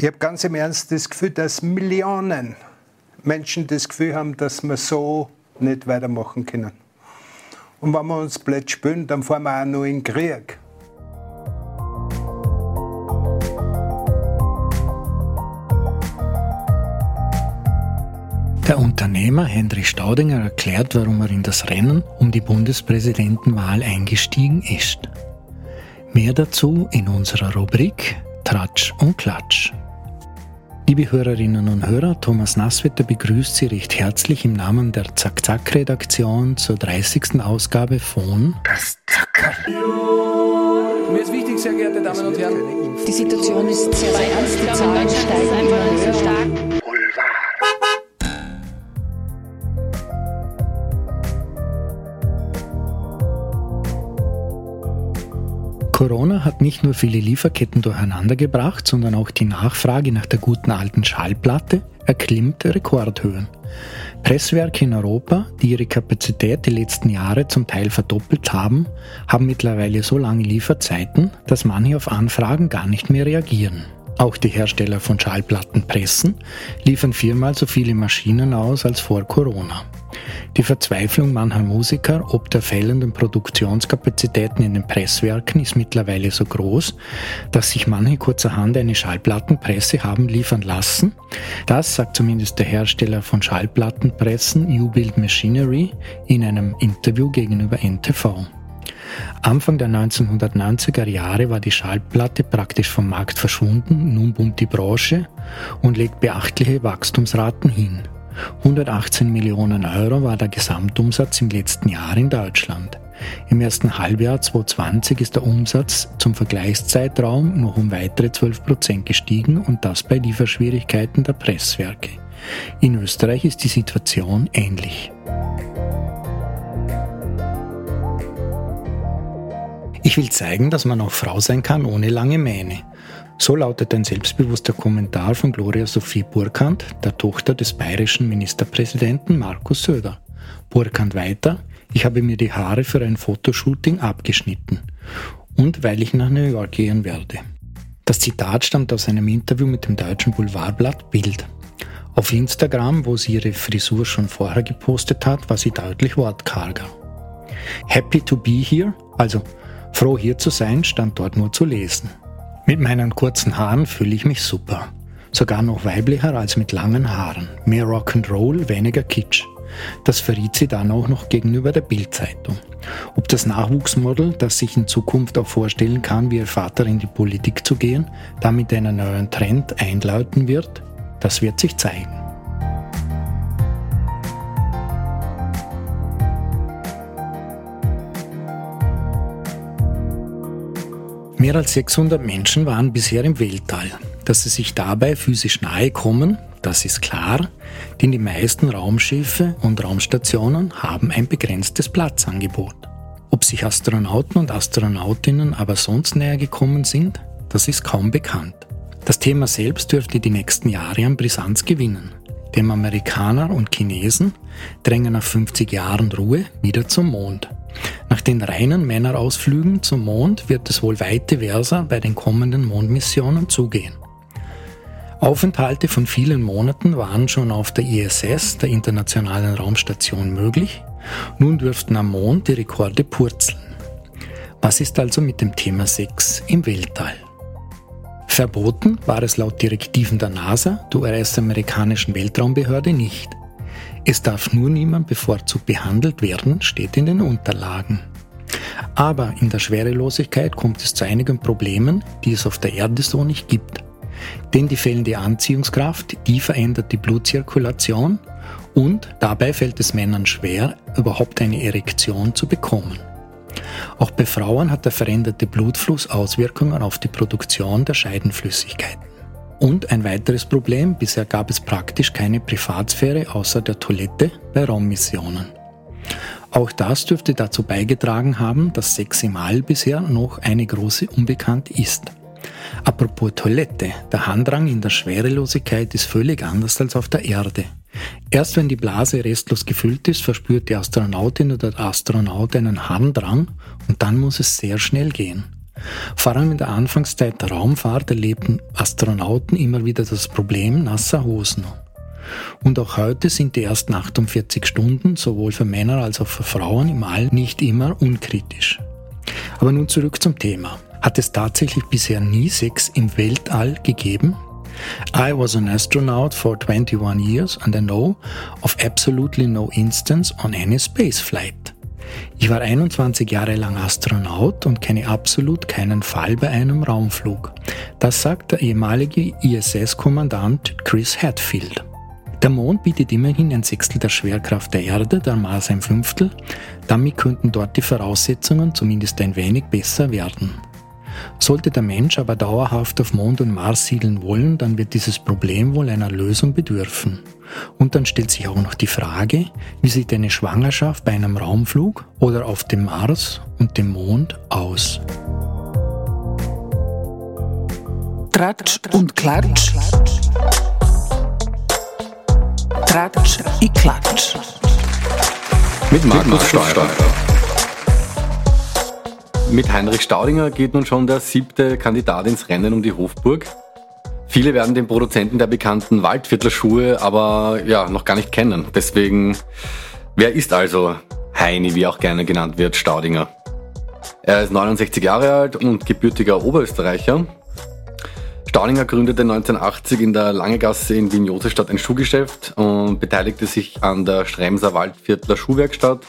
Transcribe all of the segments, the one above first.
Ich habe ganz im Ernst das Gefühl, dass Millionen Menschen das Gefühl haben, dass wir so nicht weitermachen können. Und wenn wir uns blöd spielen, dann fahren wir auch noch in den Krieg. Der Unternehmer Henry Staudinger erklärt, warum er in das Rennen um die Bundespräsidentenwahl eingestiegen ist. Mehr dazu in unserer Rubrik Tratsch und Klatsch. Liebe Hörerinnen und Hörer, Thomas Nasswetter begrüßt Sie recht herzlich im Namen der Zack-Zack-Redaktion zur 30. Ausgabe von Das Zackerl. Mir ist wichtig, sehr geehrte Damen und Herren. Die Situation ist sehr, sehr ernst. Die Zahlen steigen immer höher. Corona hat nicht nur viele Lieferketten durcheinandergebracht, sondern auch die Nachfrage nach der guten alten Schallplatte erklimmt Rekordhöhen. Presswerke in Europa, die ihre Kapazität die letzten Jahre zum Teil verdoppelt haben, haben mittlerweile so lange Lieferzeiten, dass manche auf Anfragen gar nicht mehr reagieren. Auch die Hersteller von Schallplattenpressen liefern viermal so viele Maschinen aus als vor Corona. Die Verzweiflung mancher Musiker ob der fehlenden Produktionskapazitäten in den Presswerken ist mittlerweile so groß, dass sich manche kurzerhand eine Schallplattenpresse haben liefern lassen. Das sagt zumindest der Hersteller von Schallplattenpressen U-Build Machinery in einem Interview gegenüber NTV. Anfang der 1990er Jahre war die Schallplatte praktisch vom Markt verschwunden, nun boomt die Branche und legt beachtliche Wachstumsraten hin. 118 Millionen Euro war der Gesamtumsatz im letzten Jahr in Deutschland. Im ersten Halbjahr 2020 ist der Umsatz zum Vergleichszeitraum noch um weitere 12 Prozent gestiegen und das bei Lieferschwierigkeiten der Presswerke. In Österreich ist die Situation ähnlich. Ich will zeigen, dass man auch Frau sein kann ohne lange Mähne. So lautet ein selbstbewusster Kommentar von Gloria Sophie Burkhardt, der Tochter des bayerischen Ministerpräsidenten Markus Söder. Burkhardt weiter, ich habe mir die Haare für ein Fotoshooting abgeschnitten und weil ich nach New York gehen werde. Das Zitat stammt aus einem Interview mit dem deutschen Boulevardblatt Bild. Auf Instagram, wo sie ihre Frisur schon vorher gepostet hat, war sie deutlich wortkarger. Happy to be here, also froh hier zu sein, stand dort nur zu lesen. Mit meinen kurzen Haaren fühle ich mich super. Sogar noch weiblicher als mit langen Haaren. Mehr Rock'n'Roll, weniger Kitsch. Das verriet sie dann auch noch gegenüber der Bildzeitung. Ob das Nachwuchsmodel, das sich in Zukunft auch vorstellen kann, wie ihr Vater in die Politik zu gehen, damit einen neuen Trend einläuten wird, das wird sich zeigen. Mehr als 600 Menschen waren bisher im Weltall. Dass sie sich dabei physisch nahe kommen, das ist klar, denn die meisten Raumschiffe und Raumstationen haben ein begrenztes Platzangebot. Ob sich Astronauten und Astronautinnen aber sonst näher gekommen sind, das ist kaum bekannt. Das Thema selbst dürfte die nächsten Jahre an Brisanz gewinnen. Dem Amerikaner und Chinesen drängen nach 50 Jahren Ruhe wieder zum Mond. Nach den reinen Männerausflügen zum Mond wird es wohl weite versa bei den kommenden Mondmissionen zugehen. Aufenthalte von vielen Monaten waren schon auf der ISS, der Internationalen Raumstation, möglich. Nun dürften am Mond die Rekorde purzeln. Was ist also mit dem Thema Sex im Weltall? Verboten war es laut Direktiven der NASA, der US-amerikanischen Weltraumbehörde, nicht. Es darf nur niemand bevorzugt behandelt werden, steht in den Unterlagen. Aber in der Schwerelosigkeit kommt es zu einigen Problemen, die es auf der Erde so nicht gibt. Denn die fehlende Anziehungskraft, die verändert die Blutzirkulation und dabei fällt es Männern schwer, überhaupt eine Erektion zu bekommen. Auch bei Frauen hat der veränderte Blutfluss Auswirkungen auf die Produktion der Scheidenflüssigkeiten. Und ein weiteres Problem, bisher gab es praktisch keine Privatsphäre außer der Toilette bei Raummissionen. Auch das dürfte dazu beigetragen haben, dass Sex im All bisher noch eine große Unbekannt ist. Apropos Toilette, der Handrang in der Schwerelosigkeit ist völlig anders als auf der Erde. Erst wenn die Blase restlos gefüllt ist, verspürt die Astronautin oder der Astronaut einen Handrang und dann muss es sehr schnell gehen. Vor allem in der Anfangszeit der Raumfahrt erlebten Astronauten immer wieder das Problem nasser Hosen. Und auch heute sind die ersten 48 Stunden sowohl für Männer als auch für Frauen im All nicht immer unkritisch. Aber nun zurück zum Thema. Hat es tatsächlich bisher nie Sex im Weltall gegeben? I was an astronaut for 21 years and I know of absolutely no instance on any space flight. Ich war 21 Jahre lang Astronaut und kenne absolut keinen Fall bei einem Raumflug. Das sagt der ehemalige ISS-Kommandant Chris Hadfield. Der Mond bietet immerhin ein Sechstel der Schwerkraft der Erde, der Mars ein Fünftel. Damit könnten dort die Voraussetzungen zumindest ein wenig besser werden. Sollte der Mensch aber dauerhaft auf Mond und Mars siedeln wollen, dann wird dieses Problem wohl einer Lösung bedürfen. Und dann stellt sich auch noch die Frage, wie sieht eine Schwangerschaft bei einem Raumflug oder auf dem Mars und dem Mond aus? Tratsch und Klatsch. Tratsch i Klatsch. Mit Markus Steurer. Mit Heinrich Staudinger geht nun schon der siebte Kandidat ins Rennen um die Hofburg. Viele werden den Produzenten der bekannten Waldviertler aber ja, noch gar nicht kennen. Deswegen, wer ist also Heini, wie auch gerne genannt wird, Staudinger? Er ist 69 Jahre alt und gebürtiger Oberösterreicher. Staudinger gründete 1980 in der Langegasse in Wien-Josefstadt ein Schuhgeschäft und beteiligte sich an der Stremser Waldviertler Schuhwerkstatt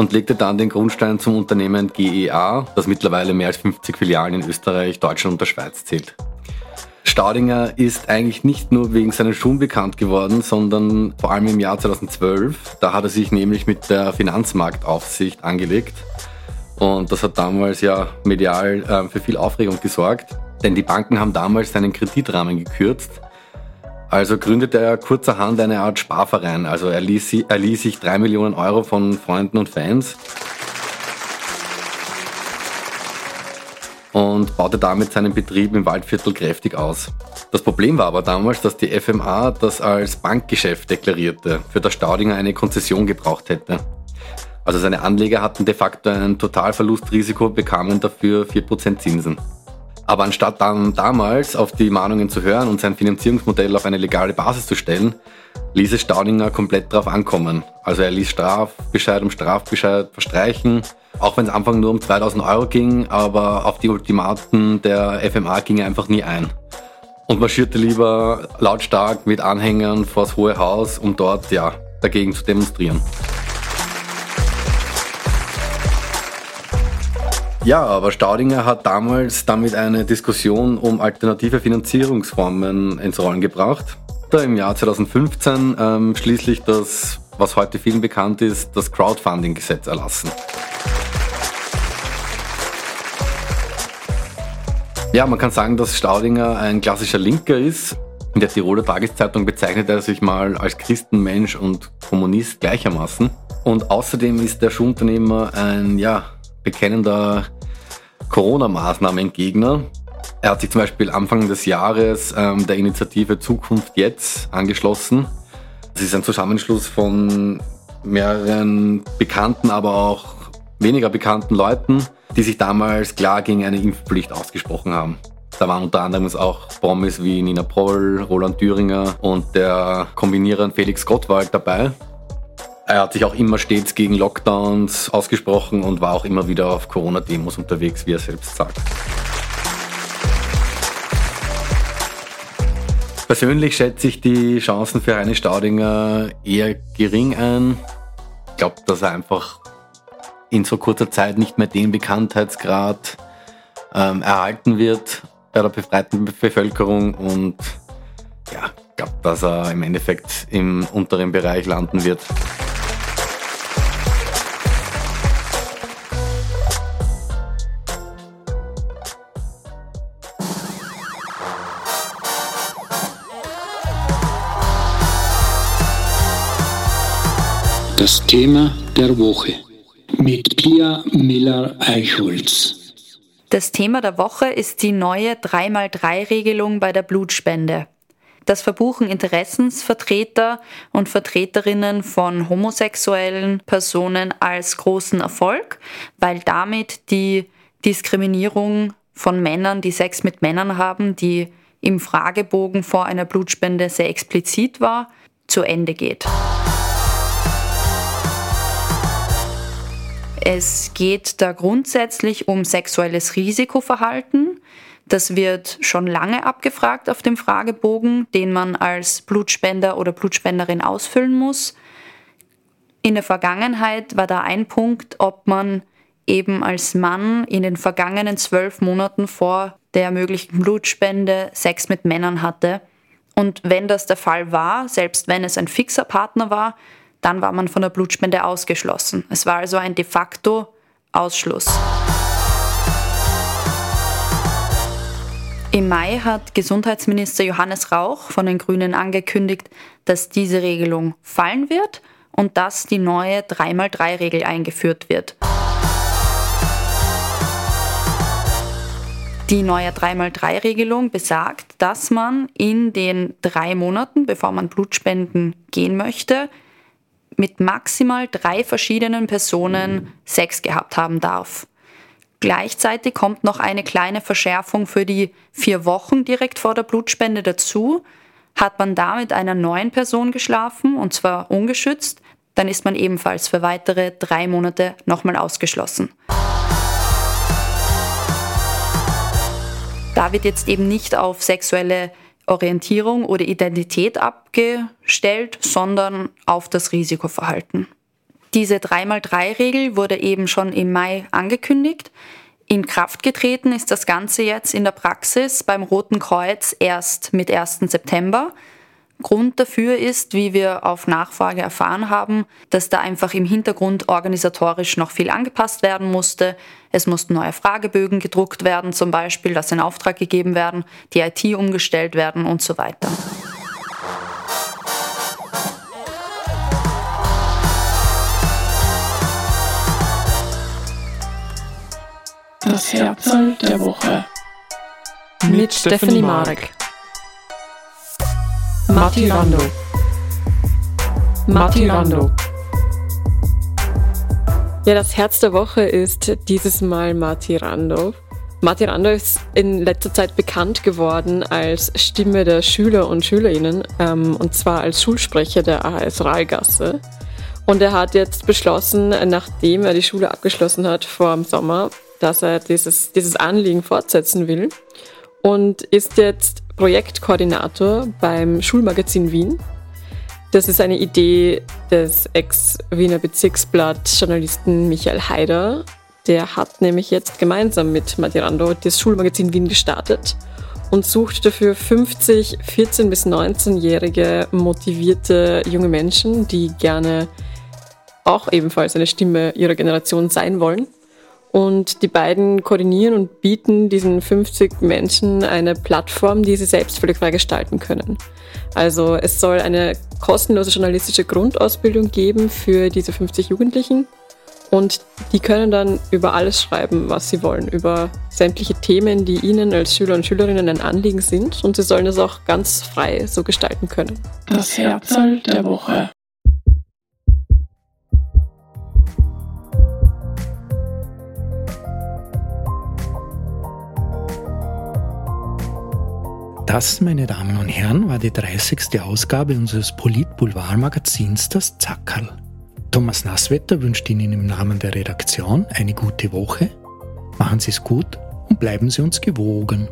und legte dann den Grundstein zum Unternehmen GEA, das mittlerweile mehr als 50 Filialen in Österreich, Deutschland und der Schweiz zählt. Staudinger ist eigentlich nicht nur wegen seinen Schuhen bekannt geworden, sondern vor allem im Jahr 2012. Da hat er sich nämlich mit der Finanzmarktaufsicht angelegt und das hat damals ja medial äh, für viel Aufregung gesorgt, denn die Banken haben damals seinen Kreditrahmen gekürzt. Also gründete er kurzerhand eine Art Sparverein. Also er ließ, er ließ sich drei Millionen Euro von Freunden und Fans und baute damit seinen Betrieb im Waldviertel kräftig aus. Das Problem war aber damals, dass die FMA das als Bankgeschäft deklarierte, für das Staudinger eine Konzession gebraucht hätte. Also seine Anleger hatten de facto ein Totalverlustrisiko, bekamen dafür 4% Zinsen. Aber anstatt dann damals auf die Mahnungen zu hören und sein Finanzierungsmodell auf eine legale Basis zu stellen, ließ es Staudinger komplett darauf ankommen. Also er ließ Strafbescheid um Strafbescheid verstreichen, auch wenn es Anfang nur um 2000 Euro ging, aber auf die Ultimaten der FMA ging er einfach nie ein. Und marschierte lieber lautstark mit Anhängern vors Hohe Haus, um dort ja dagegen zu demonstrieren. Ja, aber Staudinger hat damals damit eine Diskussion um alternative Finanzierungsformen ins Rollen gebracht. Da Im Jahr 2015 ähm, schließlich das, was heute vielen bekannt ist, das Crowdfunding-Gesetz erlassen. Ja, man kann sagen, dass Staudinger ein klassischer Linker ist. In der Tiroler Tageszeitung bezeichnet er sich mal als Christenmensch und Kommunist gleichermaßen. Und außerdem ist der Schuhunternehmer ein, ja, bekennender Corona-Maßnahmengegner. Er hat sich zum Beispiel Anfang des Jahres ähm, der Initiative Zukunft jetzt angeschlossen. Das ist ein Zusammenschluss von mehreren bekannten, aber auch weniger bekannten Leuten, die sich damals klar gegen eine Impfpflicht ausgesprochen haben. Da waren unter anderem auch Promis wie Nina Proll, Roland Thüringer und der Kombinierer Felix Gottwald dabei. Er hat sich auch immer stets gegen Lockdowns ausgesprochen und war auch immer wieder auf Corona-Demos unterwegs, wie er selbst sagt. Persönlich schätze ich die Chancen für Heine Staudinger eher gering ein. Ich glaube, dass er einfach in so kurzer Zeit nicht mehr den Bekanntheitsgrad ähm, erhalten wird bei der befreiten Bevölkerung und ja, ich glaube, dass er im Endeffekt im unteren Bereich landen wird. Thema der Woche mit Pia Miller-Eichholz. Das Thema der Woche ist die neue 3x3-Regelung bei der Blutspende. Das verbuchen Interessensvertreter und Vertreterinnen von homosexuellen Personen als großen Erfolg, weil damit die Diskriminierung von Männern, die Sex mit Männern haben, die im Fragebogen vor einer Blutspende sehr explizit war, zu Ende geht. Es geht da grundsätzlich um sexuelles Risikoverhalten. Das wird schon lange abgefragt auf dem Fragebogen, den man als Blutspender oder Blutspenderin ausfüllen muss. In der Vergangenheit war da ein Punkt, ob man eben als Mann in den vergangenen zwölf Monaten vor der möglichen Blutspende Sex mit Männern hatte. Und wenn das der Fall war, selbst wenn es ein fixer Partner war, dann war man von der Blutspende ausgeschlossen. Es war also ein de facto Ausschluss. Im Mai hat Gesundheitsminister Johannes Rauch von den Grünen angekündigt, dass diese Regelung fallen wird und dass die neue 3x3-Regel eingeführt wird. Die neue 3x3-Regelung besagt, dass man in den drei Monaten, bevor man Blutspenden gehen möchte, mit maximal drei verschiedenen Personen Sex gehabt haben darf. Gleichzeitig kommt noch eine kleine Verschärfung für die vier Wochen direkt vor der Blutspende dazu. Hat man da mit einer neuen Person geschlafen, und zwar ungeschützt, dann ist man ebenfalls für weitere drei Monate nochmal ausgeschlossen. Da wird jetzt eben nicht auf sexuelle Orientierung oder Identität abgestellt, sondern auf das Risikoverhalten. Diese 3x3-Regel wurde eben schon im Mai angekündigt. In Kraft getreten ist das Ganze jetzt in der Praxis beim Roten Kreuz erst mit 1. September. Grund dafür ist, wie wir auf Nachfrage erfahren haben, dass da einfach im Hintergrund organisatorisch noch viel angepasst werden musste. Es mussten neue Fragebögen gedruckt werden, zum Beispiel, dass in Auftrag gegeben werden, die IT umgestellt werden und so weiter. Das Herzl der Woche. Mit Stephanie Marek. Matti Rando. Matti Rando. Ja, das Herz der Woche ist dieses Mal Matti Rando. Matti Rando ist in letzter Zeit bekannt geworden als Stimme der Schüler und Schülerinnen ähm, und zwar als Schulsprecher der AHS Rahlgasse. Und er hat jetzt beschlossen, nachdem er die Schule abgeschlossen hat vor dem Sommer, dass er dieses, dieses Anliegen fortsetzen will und ist jetzt Projektkoordinator beim Schulmagazin Wien. Das ist eine Idee des Ex-Wiener Bezirksblatt-Journalisten Michael Haider. Der hat nämlich jetzt gemeinsam mit Madirando das Schulmagazin Wien gestartet und sucht dafür 50 14- bis 19-jährige motivierte junge Menschen, die gerne auch ebenfalls eine Stimme ihrer Generation sein wollen. Und die beiden koordinieren und bieten diesen 50 Menschen eine Plattform, die sie selbst völlig frei gestalten können. Also es soll eine kostenlose journalistische Grundausbildung geben für diese 50 Jugendlichen. Und die können dann über alles schreiben, was sie wollen, über sämtliche Themen, die ihnen als Schüler und Schülerinnen ein Anliegen sind. Und sie sollen es auch ganz frei so gestalten können. Das Herzl der Woche. Das, meine Damen und Herren, war die 30. Ausgabe unseres Polit-Boulevard-Magazins Das Zackerl. Thomas Nasswetter wünscht Ihnen im Namen der Redaktion eine gute Woche. Machen Sie es gut und bleiben Sie uns gewogen.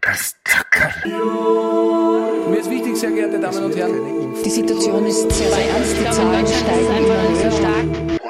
Das Zackerl. Mir ist wichtig, sehr geehrte Damen und Herren. Die Situation ist sehr ernst, die Zahlen steigen.